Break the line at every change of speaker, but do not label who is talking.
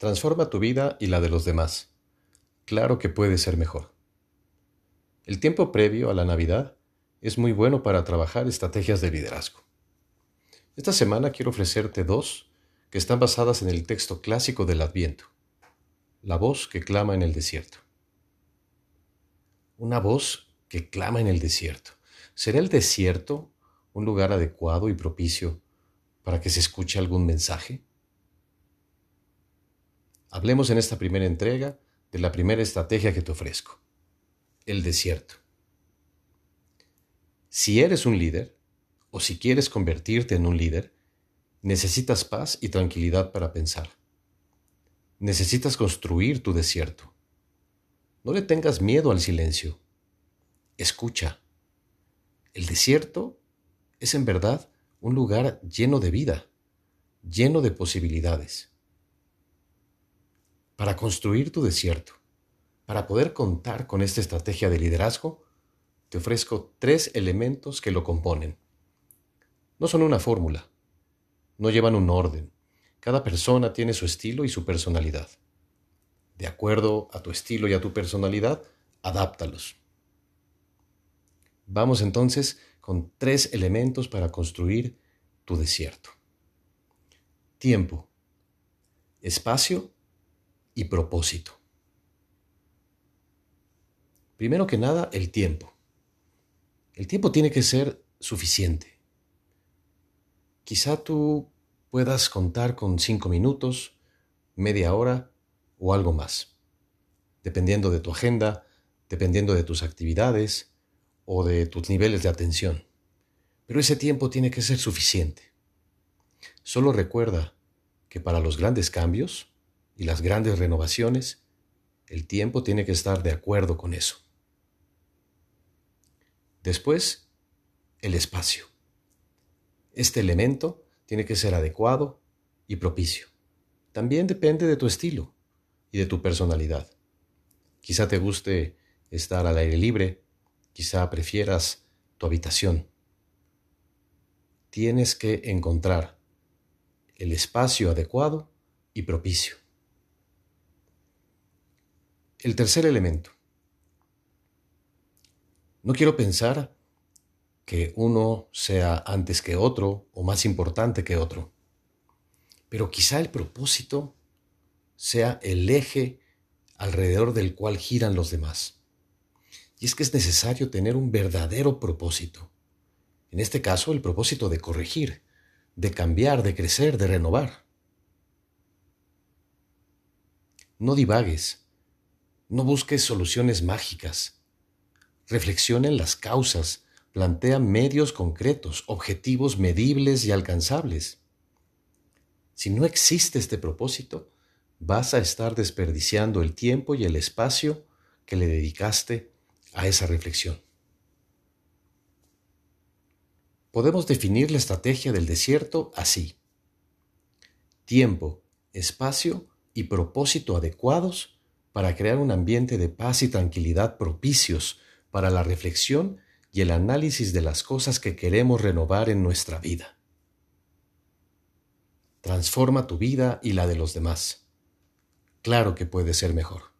Transforma tu vida y la de los demás. Claro que puede ser mejor. El tiempo previo a la Navidad es muy bueno para trabajar estrategias de liderazgo. Esta semana quiero ofrecerte dos que están basadas en el texto clásico del Adviento, la voz que clama en el desierto. Una voz que clama en el desierto. ¿Será el desierto un lugar adecuado y propicio para que se escuche algún mensaje? Hablemos en esta primera entrega de la primera estrategia que te ofrezco, el desierto. Si eres un líder, o si quieres convertirte en un líder, necesitas paz y tranquilidad para pensar. Necesitas construir tu desierto. No le tengas miedo al silencio. Escucha. El desierto es en verdad un lugar lleno de vida, lleno de posibilidades para construir tu desierto. Para poder contar con esta estrategia de liderazgo, te ofrezco tres elementos que lo componen. No son una fórmula, no llevan un orden. Cada persona tiene su estilo y su personalidad. De acuerdo a tu estilo y a tu personalidad, adáptalos. Vamos entonces con tres elementos para construir tu desierto. Tiempo, espacio y propósito. Primero que nada, el tiempo. El tiempo tiene que ser suficiente. Quizá tú puedas contar con cinco minutos, media hora o algo más, dependiendo de tu agenda, dependiendo de tus actividades o de tus niveles de atención. Pero ese tiempo tiene que ser suficiente. Solo recuerda que para los grandes cambios y las grandes renovaciones, el tiempo tiene que estar de acuerdo con eso. Después, el espacio. Este elemento tiene que ser adecuado y propicio. También depende de tu estilo y de tu personalidad. Quizá te guste estar al aire libre, quizá prefieras tu habitación. Tienes que encontrar el espacio adecuado y propicio. El tercer elemento. No quiero pensar que uno sea antes que otro o más importante que otro, pero quizá el propósito sea el eje alrededor del cual giran los demás. Y es que es necesario tener un verdadero propósito. En este caso, el propósito de corregir, de cambiar, de crecer, de renovar. No divagues, no busques soluciones mágicas. Reflexiona en las causas, plantea medios concretos, objetivos medibles y alcanzables. Si no existe este propósito, vas a estar desperdiciando el tiempo y el espacio que le dedicaste a esa reflexión. Podemos definir la estrategia del desierto así. Tiempo, espacio y propósito adecuados para crear un ambiente de paz y tranquilidad propicios para la reflexión y el análisis de las cosas que queremos renovar en nuestra vida. Transforma tu vida y la de los demás. Claro que puede ser mejor.